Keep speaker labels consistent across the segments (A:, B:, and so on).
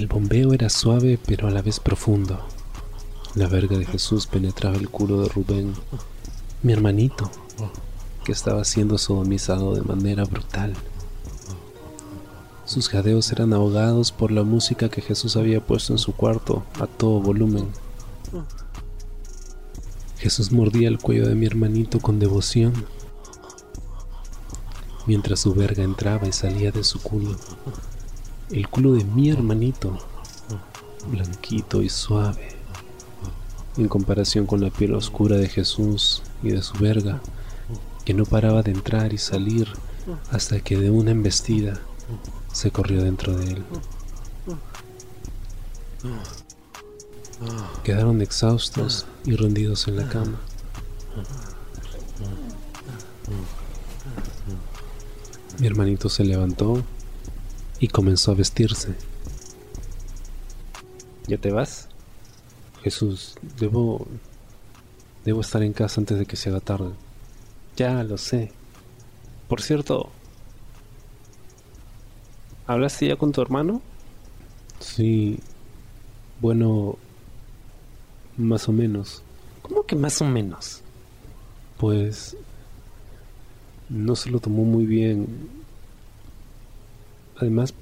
A: El bombeo era suave pero a la vez profundo. La verga de Jesús penetraba el culo de Rubén, mi hermanito, que estaba siendo sodomizado de manera brutal. Sus jadeos eran ahogados por la música que Jesús había puesto en su cuarto a todo volumen. Jesús mordía el cuello de mi hermanito con devoción, mientras su verga entraba y salía de su culo. El culo de mi hermanito, blanquito y suave, en comparación con la piel oscura de Jesús y de su verga, que no paraba de entrar y salir hasta que de una embestida se corrió dentro de él. Quedaron exhaustos y rendidos en la cama. Mi hermanito se levantó y comenzó a vestirse. ¿Ya te vas? Jesús, debo... Debo estar en casa antes de que se haga tarde. Ya lo sé. Por cierto, ¿hablaste ya con tu hermano? Sí. Bueno, más o menos.
B: ¿Cómo que más o menos?
A: Pues no se lo tomó muy bien. Además,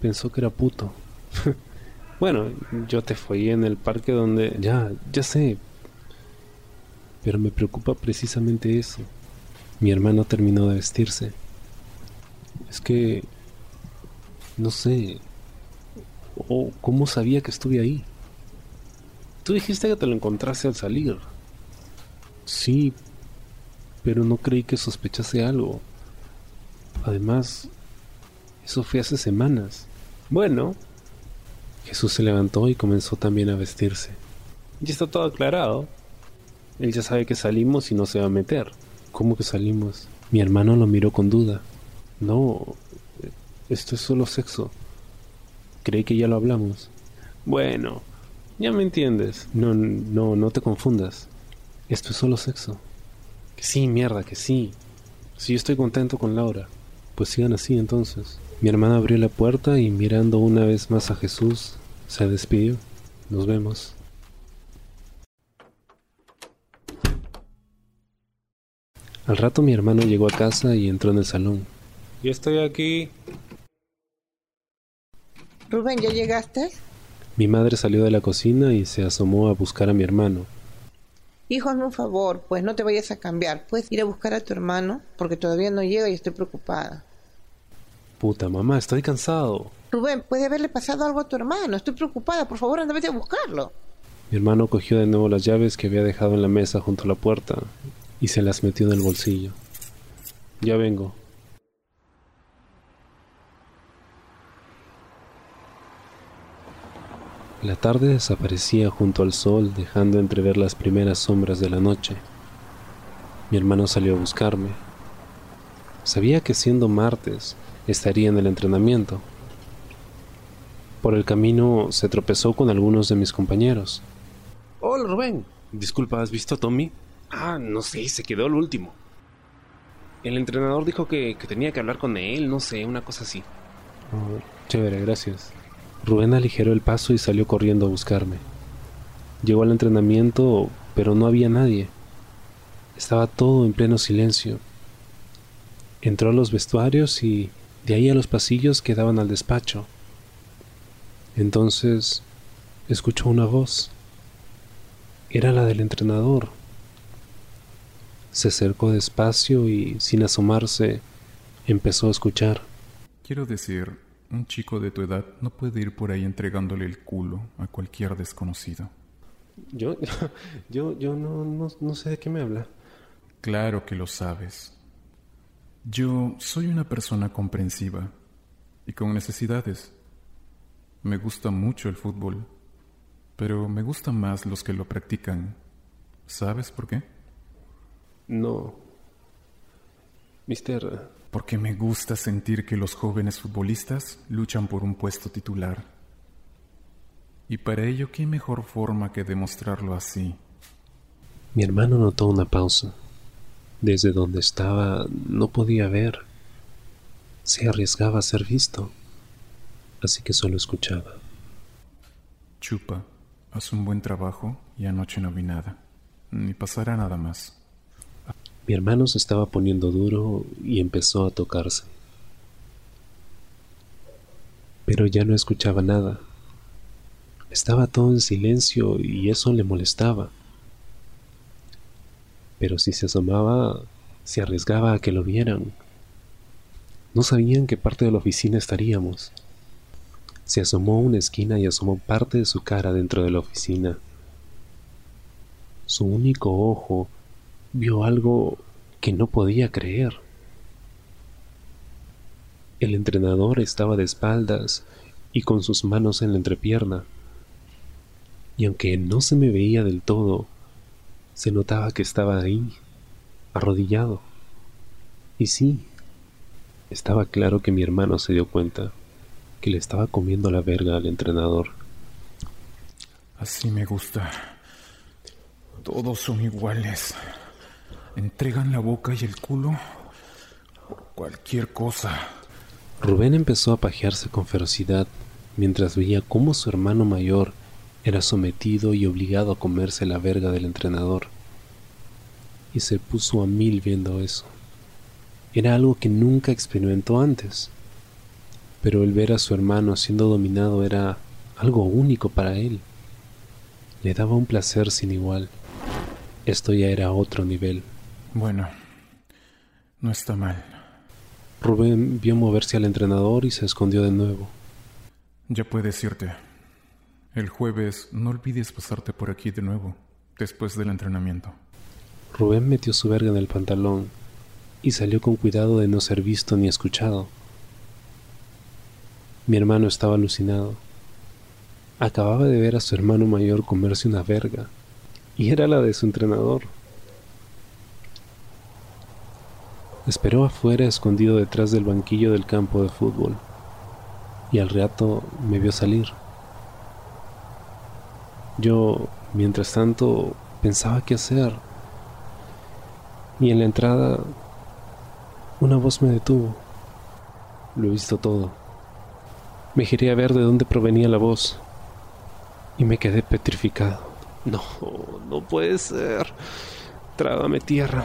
A: pensó que era puto. bueno, yo te fui en el parque donde... Ya, ya sé. Pero me preocupa precisamente eso. Mi hermano terminó de vestirse. Es que... No sé. ¿O cómo sabía que estuve ahí? Tú dijiste que te lo encontraste al salir. Sí, pero no creí que sospechase algo. Además, eso fue hace semanas. Bueno, Jesús se levantó y comenzó también a vestirse. Ya está todo aclarado. Él ya sabe que salimos y no se va a meter. ¿Cómo que salimos? Mi hermano lo miró con duda. No, esto es solo sexo. Creí que ya lo hablamos. Bueno, ya me entiendes. No, no, no te confundas. Esto es solo sexo. Que sí, mierda, que sí. Si yo estoy contento con Laura, pues sigan así entonces. Mi hermana abrió la puerta y mirando una vez más a Jesús, se despidió. Nos vemos. Al rato mi hermano llegó a casa y entró en el salón. Ya estoy aquí.
C: Rubén, ¿ya llegaste?
A: Mi madre salió de la cocina y se asomó a buscar a mi hermano.
C: Hijo, hazme un favor, pues no te vayas a cambiar. Puedes ir a buscar a tu hermano porque todavía no llega y estoy preocupada.
A: Puta mamá, estoy cansado.
C: Rubén, puede haberle pasado algo a tu hermano. Estoy preocupada. Por favor, anda vete a buscarlo.
A: Mi hermano cogió de nuevo las llaves que había dejado en la mesa junto a la puerta y se las metió en el bolsillo. Ya vengo. La tarde desaparecía junto al sol, dejando entrever las primeras sombras de la noche. Mi hermano salió a buscarme. Sabía que siendo martes estaría en el entrenamiento. Por el camino se tropezó con algunos de mis compañeros.
B: Hola Rubén. Disculpa, ¿has visto a Tommy? Ah, no sé, se quedó el último. El entrenador dijo que, que tenía que hablar con él, no sé, una cosa así.
A: Oh, chévere, gracias. Rubén aligeró el paso y salió corriendo a buscarme. Llegó al entrenamiento, pero no había nadie. Estaba todo en pleno silencio. Entró a los vestuarios y de ahí a los pasillos que daban al despacho. Entonces escuchó una voz. Era la del entrenador. Se acercó despacio y, sin asomarse, empezó a escuchar.
D: Quiero decir, un chico de tu edad no puede ir por ahí entregándole el culo a cualquier desconocido.
A: Yo, yo, yo no, no, no sé de qué me habla.
D: Claro que lo sabes. Yo soy una persona comprensiva y con necesidades. Me gusta mucho el fútbol, pero me gustan más los que lo practican. ¿Sabes por qué?
A: No. Mister,
D: porque me gusta sentir que los jóvenes futbolistas luchan por un puesto titular. Y para ello, ¿qué mejor forma que demostrarlo así?
A: Mi hermano notó una pausa. Desde donde estaba no podía ver. Se arriesgaba a ser visto, así que solo escuchaba.
D: Chupa, haz un buen trabajo y anoche no vi nada. Ni pasará nada más.
A: Mi hermano se estaba poniendo duro y empezó a tocarse. Pero ya no escuchaba nada. Estaba todo en silencio y eso le molestaba. Pero si se asomaba, se arriesgaba a que lo vieran. No sabían qué parte de la oficina estaríamos. Se asomó a una esquina y asomó parte de su cara dentro de la oficina. Su único ojo vio algo que no podía creer. El entrenador estaba de espaldas y con sus manos en la entrepierna. Y aunque no se me veía del todo, se notaba que estaba ahí, arrodillado. Y sí, estaba claro que mi hermano se dio cuenta que le estaba comiendo la verga al entrenador.
D: Así me gusta. Todos son iguales. Entregan la boca y el culo por cualquier cosa.
A: Rubén empezó a pajearse con ferocidad mientras veía cómo su hermano mayor era sometido y obligado a comerse la verga del entrenador. Y se puso a mil viendo eso. Era algo que nunca experimentó antes. Pero el ver a su hermano siendo dominado era algo único para él. Le daba un placer sin igual. Esto ya era otro nivel.
D: Bueno, no está mal.
A: Rubén vio moverse al entrenador y se escondió de nuevo.
D: Ya puedes irte. El jueves no olvides pasarte por aquí de nuevo, después del entrenamiento.
A: Rubén metió su verga en el pantalón y salió con cuidado de no ser visto ni escuchado. Mi hermano estaba alucinado. Acababa de ver a su hermano mayor comerse una verga, y era la de su entrenador. Esperó afuera escondido detrás del banquillo del campo de fútbol, y al rato me vio salir. Yo, mientras tanto, pensaba qué hacer, y en la entrada una voz me detuvo. Lo he visto todo. Me giré a ver de dónde provenía la voz y me quedé petrificado. No, no puede ser. Trágame tierra.